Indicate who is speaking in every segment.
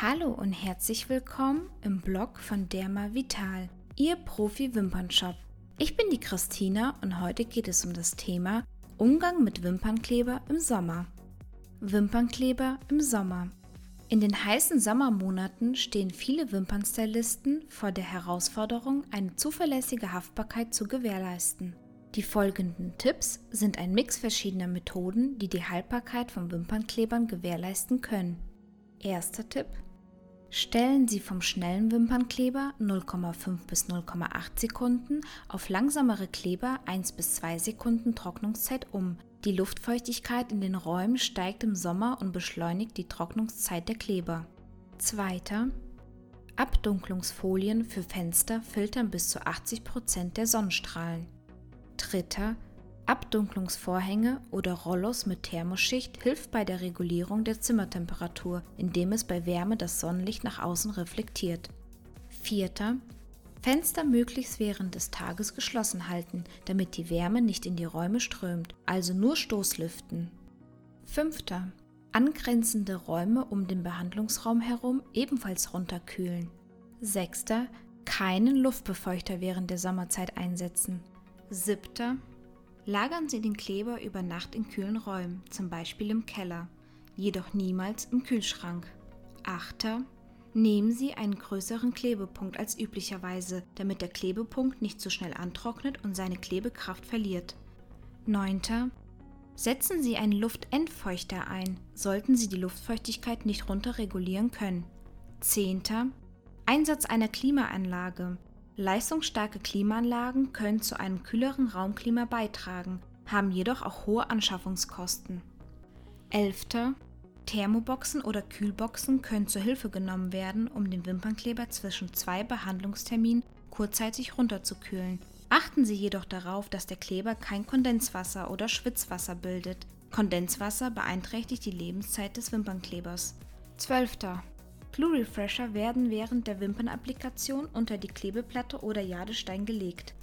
Speaker 1: Hallo und herzlich willkommen im Blog von Derma Vital, Ihr Profi-Wimpernshop. Ich bin die Christina und heute geht es um das Thema Umgang mit Wimpernkleber im Sommer. Wimpernkleber im Sommer. In den heißen Sommermonaten stehen viele Wimpernstylisten vor der Herausforderung, eine zuverlässige Haftbarkeit zu gewährleisten. Die folgenden Tipps sind ein Mix verschiedener Methoden, die die Haltbarkeit von Wimpernklebern gewährleisten können. Erster Tipp. Stellen Sie vom schnellen Wimpernkleber 0,5 bis 0,8 Sekunden auf langsamere Kleber 1 bis 2 Sekunden Trocknungszeit um. Die Luftfeuchtigkeit in den Räumen steigt im Sommer und beschleunigt die Trocknungszeit der Kleber. Zweiter. Abdunklungsfolien für Fenster filtern bis zu 80 Prozent der Sonnenstrahlen. Dritter. Abdunklungsvorhänge oder Rollos mit Thermoschicht hilft bei der Regulierung der Zimmertemperatur, indem es bei Wärme das Sonnenlicht nach außen reflektiert. Vierter. Fenster möglichst während des Tages geschlossen halten, damit die Wärme nicht in die Räume strömt, also nur Stoßlüften. Fünfter. Angrenzende Räume um den Behandlungsraum herum ebenfalls runterkühlen. Sechster. Keinen Luftbefeuchter während der Sommerzeit einsetzen. Siebter. Lagern Sie den Kleber über Nacht in kühlen Räumen, zum Beispiel im Keller, jedoch niemals im Kühlschrank. Achter. Nehmen Sie einen größeren Klebepunkt als üblicherweise, damit der Klebepunkt nicht zu schnell antrocknet und seine Klebekraft verliert. 9. Setzen Sie einen Luftentfeuchter ein, sollten Sie die Luftfeuchtigkeit nicht runterregulieren können. 10. Einsatz einer Klimaanlage. Leistungsstarke Klimaanlagen können zu einem kühleren Raumklima beitragen, haben jedoch auch hohe Anschaffungskosten. 11. Thermoboxen oder Kühlboxen können zur Hilfe genommen werden, um den Wimpernkleber zwischen zwei Behandlungsterminen kurzzeitig runterzukühlen. Achten Sie jedoch darauf, dass der Kleber kein Kondenswasser oder Schwitzwasser bildet. Kondenswasser beeinträchtigt die Lebenszeit des Wimpernklebers. 12. Glue Refresher werden während der Wimpernapplikation unter die Klebeplatte oder Jadestein gelegt.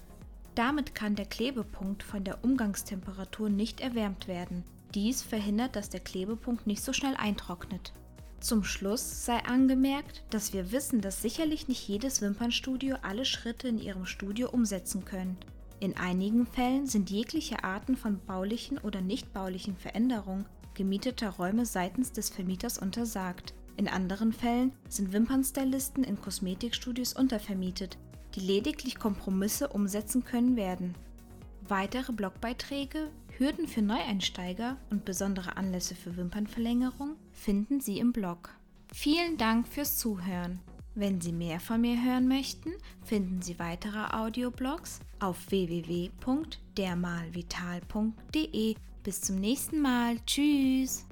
Speaker 1: Damit kann der Klebepunkt von der Umgangstemperatur nicht erwärmt werden. Dies verhindert, dass der Klebepunkt nicht so schnell eintrocknet. Zum Schluss sei angemerkt, dass wir wissen, dass sicherlich nicht jedes Wimpernstudio alle Schritte in ihrem Studio umsetzen können. In einigen Fällen sind jegliche Arten von baulichen oder nicht baulichen Veränderungen gemieteter Räume seitens des Vermieters untersagt. In anderen Fällen sind Wimpernstylisten in Kosmetikstudios untervermietet, die lediglich Kompromisse umsetzen können werden. Weitere Blogbeiträge, Hürden für Neueinsteiger und besondere Anlässe für Wimpernverlängerung finden Sie im Blog. Vielen Dank fürs Zuhören. Wenn Sie mehr von mir hören möchten, finden Sie weitere Audioblogs auf www.dermalvital.de. Bis zum nächsten Mal. Tschüss.